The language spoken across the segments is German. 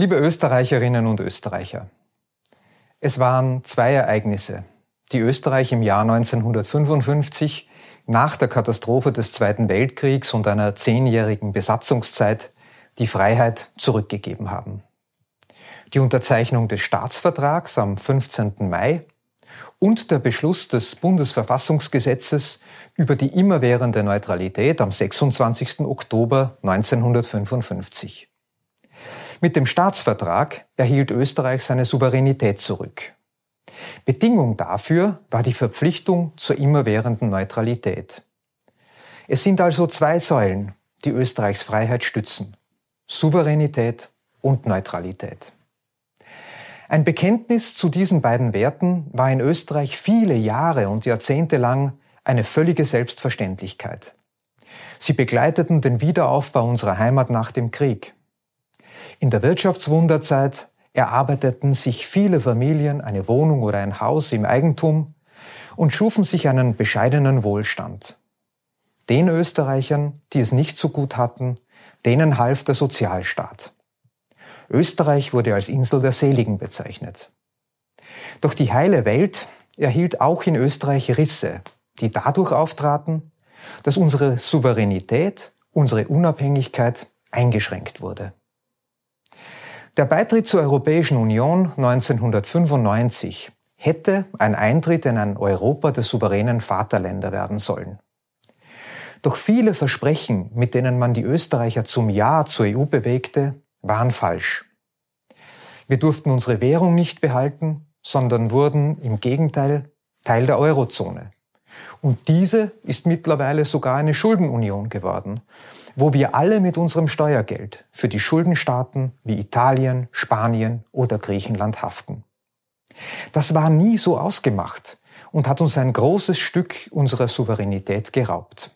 Liebe Österreicherinnen und Österreicher, es waren zwei Ereignisse, die Österreich im Jahr 1955 nach der Katastrophe des Zweiten Weltkriegs und einer zehnjährigen Besatzungszeit die Freiheit zurückgegeben haben. Die Unterzeichnung des Staatsvertrags am 15. Mai und der Beschluss des Bundesverfassungsgesetzes über die immerwährende Neutralität am 26. Oktober 1955. Mit dem Staatsvertrag erhielt Österreich seine Souveränität zurück. Bedingung dafür war die Verpflichtung zur immerwährenden Neutralität. Es sind also zwei Säulen, die Österreichs Freiheit stützen. Souveränität und Neutralität. Ein Bekenntnis zu diesen beiden Werten war in Österreich viele Jahre und Jahrzehnte lang eine völlige Selbstverständlichkeit. Sie begleiteten den Wiederaufbau unserer Heimat nach dem Krieg. In der Wirtschaftswunderzeit erarbeiteten sich viele Familien eine Wohnung oder ein Haus im Eigentum und schufen sich einen bescheidenen Wohlstand. Den Österreichern, die es nicht so gut hatten, denen half der Sozialstaat. Österreich wurde als Insel der Seligen bezeichnet. Doch die heile Welt erhielt auch in Österreich Risse, die dadurch auftraten, dass unsere Souveränität, unsere Unabhängigkeit eingeschränkt wurde. Der Beitritt zur Europäischen Union 1995 hätte ein Eintritt in ein Europa der souveränen Vaterländer werden sollen. Doch viele Versprechen, mit denen man die Österreicher zum Ja zur EU bewegte, waren falsch. Wir durften unsere Währung nicht behalten, sondern wurden im Gegenteil Teil der Eurozone. Und diese ist mittlerweile sogar eine Schuldenunion geworden, wo wir alle mit unserem Steuergeld für die Schuldenstaaten wie Italien, Spanien oder Griechenland haften. Das war nie so ausgemacht und hat uns ein großes Stück unserer Souveränität geraubt.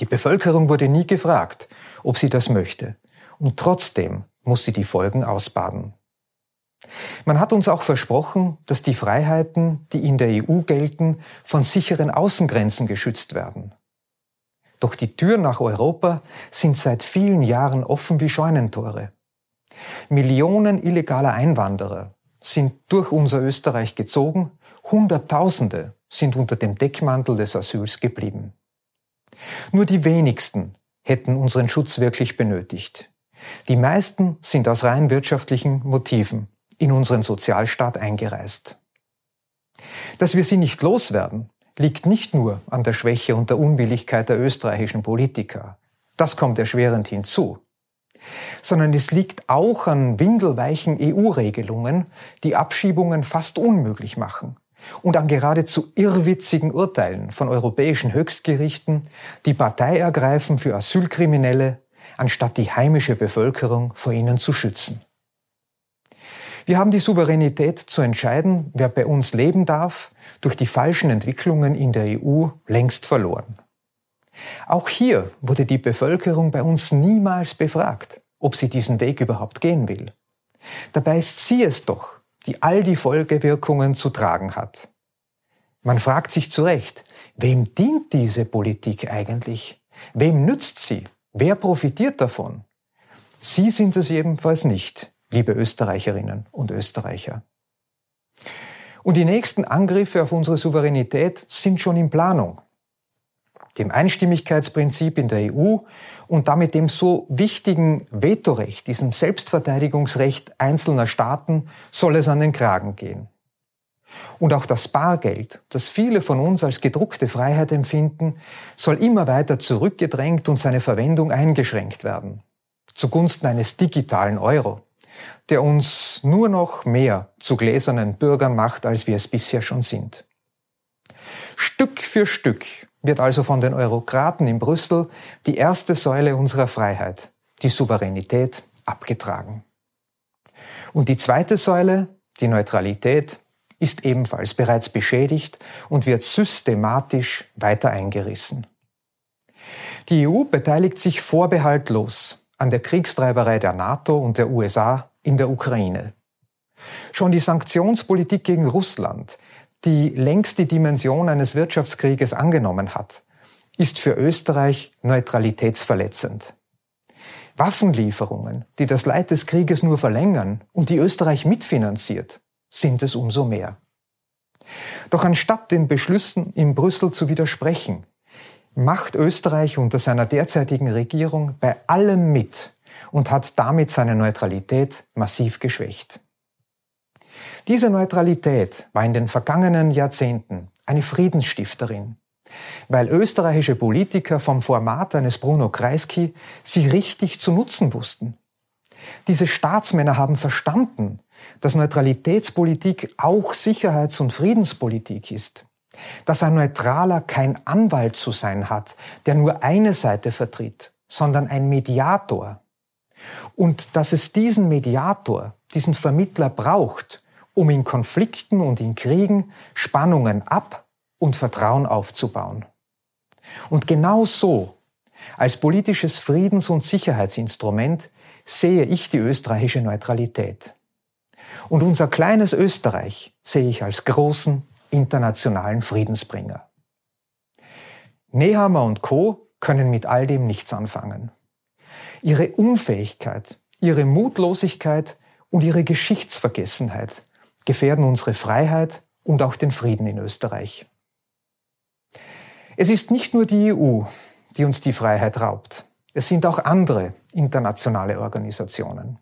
Die Bevölkerung wurde nie gefragt, ob sie das möchte, und trotzdem muss sie die Folgen ausbaden. Man hat uns auch versprochen, dass die Freiheiten, die in der EU gelten, von sicheren Außengrenzen geschützt werden. Doch die Türen nach Europa sind seit vielen Jahren offen wie Scheunentore. Millionen illegaler Einwanderer sind durch unser Österreich gezogen, Hunderttausende sind unter dem Deckmantel des Asyls geblieben. Nur die wenigsten hätten unseren Schutz wirklich benötigt. Die meisten sind aus rein wirtschaftlichen Motiven in unseren Sozialstaat eingereist. Dass wir sie nicht loswerden, liegt nicht nur an der Schwäche und der Unwilligkeit der österreichischen Politiker. Das kommt erschwerend hinzu. Sondern es liegt auch an windelweichen EU-Regelungen, die Abschiebungen fast unmöglich machen. Und an geradezu irrwitzigen Urteilen von europäischen Höchstgerichten, die Partei ergreifen für Asylkriminelle, anstatt die heimische Bevölkerung vor ihnen zu schützen. Wir haben die Souveränität zu entscheiden, wer bei uns leben darf, durch die falschen Entwicklungen in der EU längst verloren. Auch hier wurde die Bevölkerung bei uns niemals befragt, ob sie diesen Weg überhaupt gehen will. Dabei ist sie es doch, die all die Folgewirkungen zu tragen hat. Man fragt sich zu Recht, wem dient diese Politik eigentlich? Wem nützt sie? Wer profitiert davon? Sie sind es jedenfalls nicht, liebe Österreicherinnen und Österreicher. Und die nächsten Angriffe auf unsere Souveränität sind schon in Planung. Dem Einstimmigkeitsprinzip in der EU und damit dem so wichtigen Vetorecht, diesem Selbstverteidigungsrecht einzelner Staaten, soll es an den Kragen gehen. Und auch das Bargeld, das viele von uns als gedruckte Freiheit empfinden, soll immer weiter zurückgedrängt und seine Verwendung eingeschränkt werden. Zugunsten eines digitalen Euro der uns nur noch mehr zu gläsernen Bürgern macht, als wir es bisher schon sind. Stück für Stück wird also von den Eurokraten in Brüssel die erste Säule unserer Freiheit, die Souveränität, abgetragen. Und die zweite Säule, die Neutralität, ist ebenfalls bereits beschädigt und wird systematisch weiter eingerissen. Die EU beteiligt sich vorbehaltlos an der Kriegstreiberei der NATO und der USA in der Ukraine. Schon die Sanktionspolitik gegen Russland, die längst die Dimension eines Wirtschaftskrieges angenommen hat, ist für Österreich neutralitätsverletzend. Waffenlieferungen, die das Leid des Krieges nur verlängern und die Österreich mitfinanziert, sind es umso mehr. Doch anstatt den Beschlüssen in Brüssel zu widersprechen, macht Österreich unter seiner derzeitigen Regierung bei allem mit und hat damit seine Neutralität massiv geschwächt. Diese Neutralität war in den vergangenen Jahrzehnten eine Friedensstifterin, weil österreichische Politiker vom Format eines Bruno Kreisky sie richtig zu nutzen wussten. Diese Staatsmänner haben verstanden, dass Neutralitätspolitik auch Sicherheits- und Friedenspolitik ist. Dass ein Neutraler kein Anwalt zu sein hat, der nur eine Seite vertritt, sondern ein Mediator. Und dass es diesen Mediator, diesen Vermittler braucht, um in Konflikten und in Kriegen Spannungen ab und Vertrauen aufzubauen. Und genau so, als politisches Friedens- und Sicherheitsinstrument, sehe ich die österreichische Neutralität. Und unser kleines Österreich sehe ich als großen internationalen Friedensbringer. Nehammer und Co. können mit all dem nichts anfangen. Ihre Unfähigkeit, ihre Mutlosigkeit und ihre Geschichtsvergessenheit gefährden unsere Freiheit und auch den Frieden in Österreich. Es ist nicht nur die EU, die uns die Freiheit raubt. Es sind auch andere internationale Organisationen.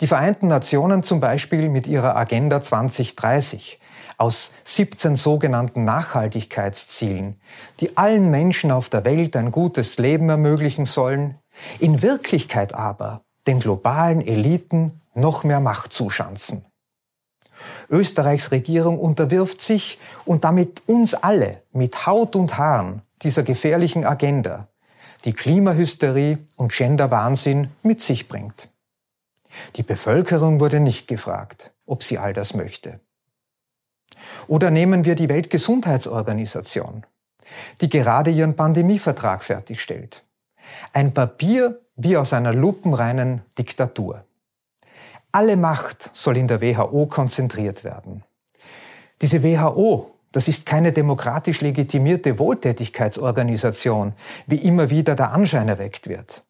Die Vereinten Nationen zum Beispiel mit ihrer Agenda 2030 aus 17 sogenannten Nachhaltigkeitszielen, die allen Menschen auf der Welt ein gutes Leben ermöglichen sollen, in Wirklichkeit aber den globalen Eliten noch mehr Macht zuschanzen. Österreichs Regierung unterwirft sich und damit uns alle mit Haut und Haaren dieser gefährlichen Agenda, die Klimahysterie und Genderwahnsinn mit sich bringt. Die Bevölkerung wurde nicht gefragt, ob sie all das möchte. Oder nehmen wir die Weltgesundheitsorganisation, die gerade ihren Pandemievertrag fertigstellt. Ein Papier wie aus einer lupenreinen Diktatur. Alle Macht soll in der WHO konzentriert werden. Diese WHO, das ist keine demokratisch legitimierte Wohltätigkeitsorganisation, wie immer wieder der Anschein erweckt wird.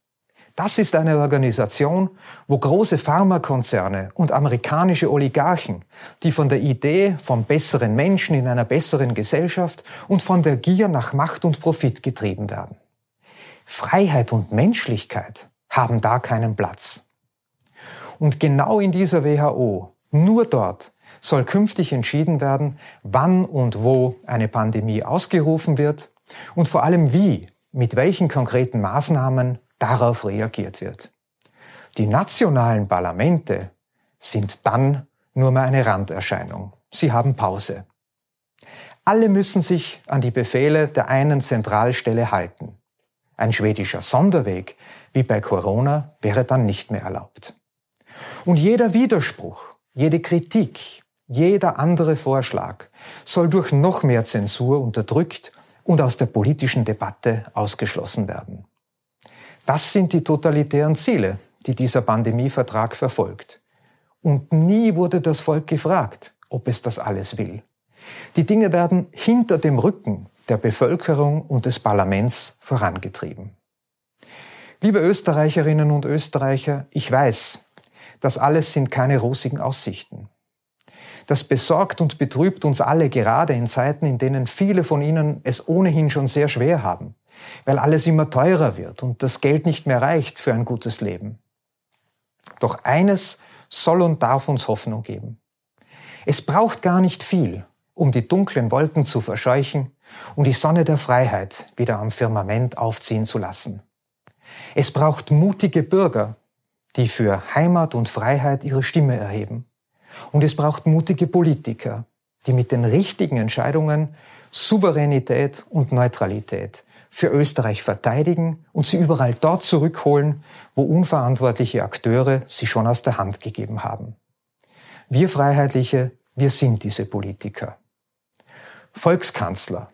Das ist eine Organisation, wo große Pharmakonzerne und amerikanische Oligarchen, die von der Idee vom besseren Menschen in einer besseren Gesellschaft und von der Gier nach Macht und Profit getrieben werden. Freiheit und Menschlichkeit haben da keinen Platz. Und genau in dieser WHO, nur dort, soll künftig entschieden werden, wann und wo eine Pandemie ausgerufen wird und vor allem wie, mit welchen konkreten Maßnahmen darauf reagiert wird. Die nationalen Parlamente sind dann nur mehr eine Randerscheinung. Sie haben Pause. Alle müssen sich an die Befehle der einen Zentralstelle halten. Ein schwedischer Sonderweg wie bei Corona wäre dann nicht mehr erlaubt. Und jeder Widerspruch, jede Kritik, jeder andere Vorschlag soll durch noch mehr Zensur unterdrückt und aus der politischen Debatte ausgeschlossen werden. Das sind die totalitären Ziele, die dieser Pandemievertrag verfolgt. Und nie wurde das Volk gefragt, ob es das alles will. Die Dinge werden hinter dem Rücken der Bevölkerung und des Parlaments vorangetrieben. Liebe Österreicherinnen und Österreicher, ich weiß, das alles sind keine rosigen Aussichten. Das besorgt und betrübt uns alle gerade in Zeiten, in denen viele von Ihnen es ohnehin schon sehr schwer haben weil alles immer teurer wird und das Geld nicht mehr reicht für ein gutes Leben. Doch eines soll und darf uns Hoffnung geben. Es braucht gar nicht viel, um die dunklen Wolken zu verscheuchen und die Sonne der Freiheit wieder am Firmament aufziehen zu lassen. Es braucht mutige Bürger, die für Heimat und Freiheit ihre Stimme erheben. Und es braucht mutige Politiker, die mit den richtigen Entscheidungen Souveränität und Neutralität für Österreich verteidigen und sie überall dort zurückholen, wo unverantwortliche Akteure sie schon aus der Hand gegeben haben. Wir Freiheitliche, wir sind diese Politiker. Volkskanzler.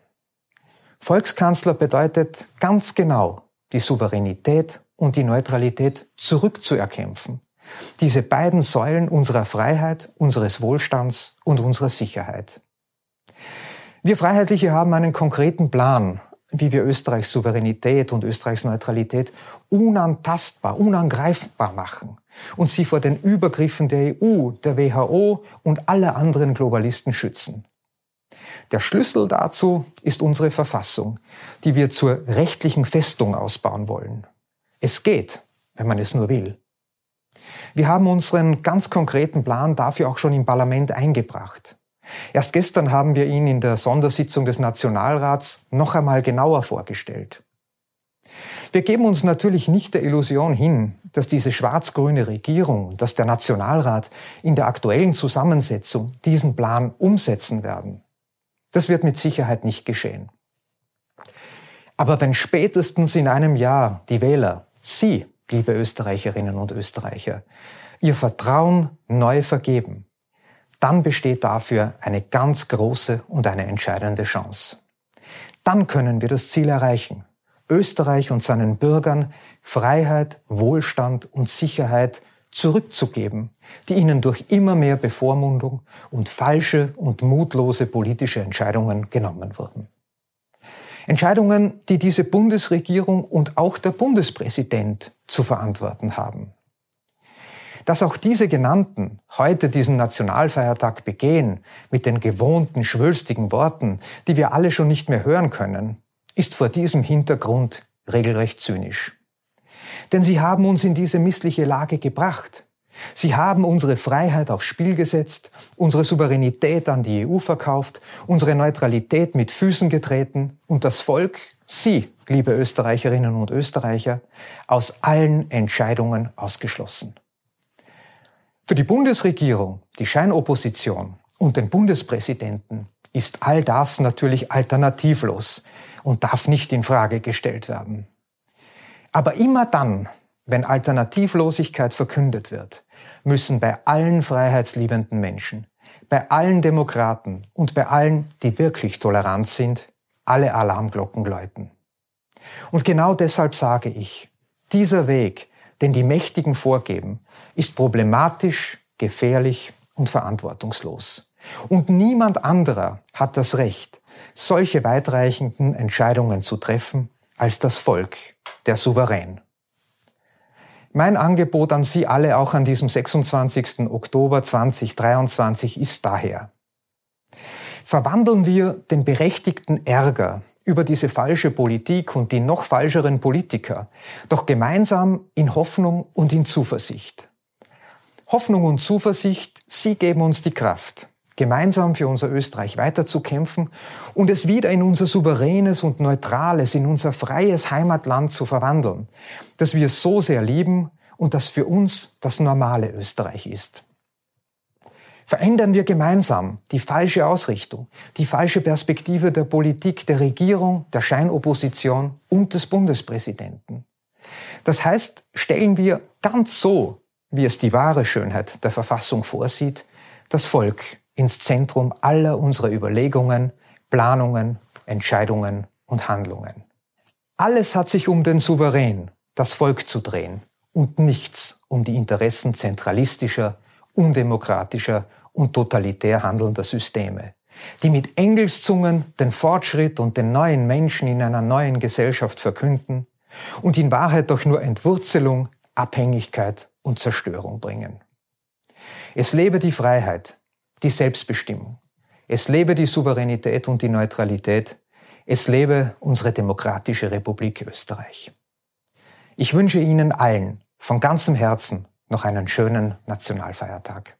Volkskanzler bedeutet ganz genau, die Souveränität und die Neutralität zurückzuerkämpfen. Diese beiden Säulen unserer Freiheit, unseres Wohlstands und unserer Sicherheit. Wir Freiheitliche haben einen konkreten Plan, wie wir Österreichs Souveränität und Österreichs Neutralität unantastbar, unangreifbar machen und sie vor den Übergriffen der EU, der WHO und aller anderen Globalisten schützen. Der Schlüssel dazu ist unsere Verfassung, die wir zur rechtlichen Festung ausbauen wollen. Es geht, wenn man es nur will. Wir haben unseren ganz konkreten Plan dafür auch schon im Parlament eingebracht. Erst gestern haben wir ihn in der Sondersitzung des Nationalrats noch einmal genauer vorgestellt. Wir geben uns natürlich nicht der Illusion hin, dass diese schwarz-grüne Regierung, dass der Nationalrat in der aktuellen Zusammensetzung diesen Plan umsetzen werden. Das wird mit Sicherheit nicht geschehen. Aber wenn spätestens in einem Jahr die Wähler, Sie, liebe Österreicherinnen und Österreicher, Ihr Vertrauen neu vergeben, dann besteht dafür eine ganz große und eine entscheidende Chance. Dann können wir das Ziel erreichen, Österreich und seinen Bürgern Freiheit, Wohlstand und Sicherheit zurückzugeben, die ihnen durch immer mehr Bevormundung und falsche und mutlose politische Entscheidungen genommen wurden. Entscheidungen, die diese Bundesregierung und auch der Bundespräsident zu verantworten haben. Dass auch diese genannten heute diesen Nationalfeiertag begehen mit den gewohnten schwülstigen Worten, die wir alle schon nicht mehr hören können, ist vor diesem Hintergrund regelrecht zynisch. Denn sie haben uns in diese missliche Lage gebracht. Sie haben unsere Freiheit aufs Spiel gesetzt, unsere Souveränität an die EU verkauft, unsere Neutralität mit Füßen getreten und das Volk, Sie, liebe Österreicherinnen und Österreicher, aus allen Entscheidungen ausgeschlossen. Für die Bundesregierung, die Scheinopposition und den Bundespräsidenten ist all das natürlich alternativlos und darf nicht in Frage gestellt werden. Aber immer dann, wenn Alternativlosigkeit verkündet wird, müssen bei allen freiheitsliebenden Menschen, bei allen Demokraten und bei allen, die wirklich tolerant sind, alle Alarmglocken läuten. Und genau deshalb sage ich, dieser Weg den die Mächtigen vorgeben, ist problematisch, gefährlich und verantwortungslos. Und niemand anderer hat das Recht, solche weitreichenden Entscheidungen zu treffen als das Volk, der Souverän. Mein Angebot an Sie alle auch an diesem 26. Oktober 2023 ist daher, verwandeln wir den berechtigten Ärger über diese falsche Politik und die noch falscheren Politiker, doch gemeinsam in Hoffnung und in Zuversicht. Hoffnung und Zuversicht, sie geben uns die Kraft, gemeinsam für unser Österreich weiterzukämpfen und es wieder in unser souveränes und neutrales, in unser freies Heimatland zu verwandeln, das wir so sehr lieben und das für uns das normale Österreich ist. Verändern wir gemeinsam die falsche Ausrichtung, die falsche Perspektive der Politik, der Regierung, der Scheinopposition und des Bundespräsidenten. Das heißt, stellen wir ganz so, wie es die wahre Schönheit der Verfassung vorsieht, das Volk ins Zentrum aller unserer Überlegungen, Planungen, Entscheidungen und Handlungen. Alles hat sich um den Souverän, das Volk zu drehen und nichts um die Interessen zentralistischer, undemokratischer und totalitär handelnder Systeme, die mit Engelszungen den Fortschritt und den neuen Menschen in einer neuen Gesellschaft verkünden und in Wahrheit doch nur Entwurzelung, Abhängigkeit und Zerstörung bringen. Es lebe die Freiheit, die Selbstbestimmung. Es lebe die Souveränität und die Neutralität. Es lebe unsere demokratische Republik Österreich. Ich wünsche Ihnen allen von ganzem Herzen noch einen schönen Nationalfeiertag.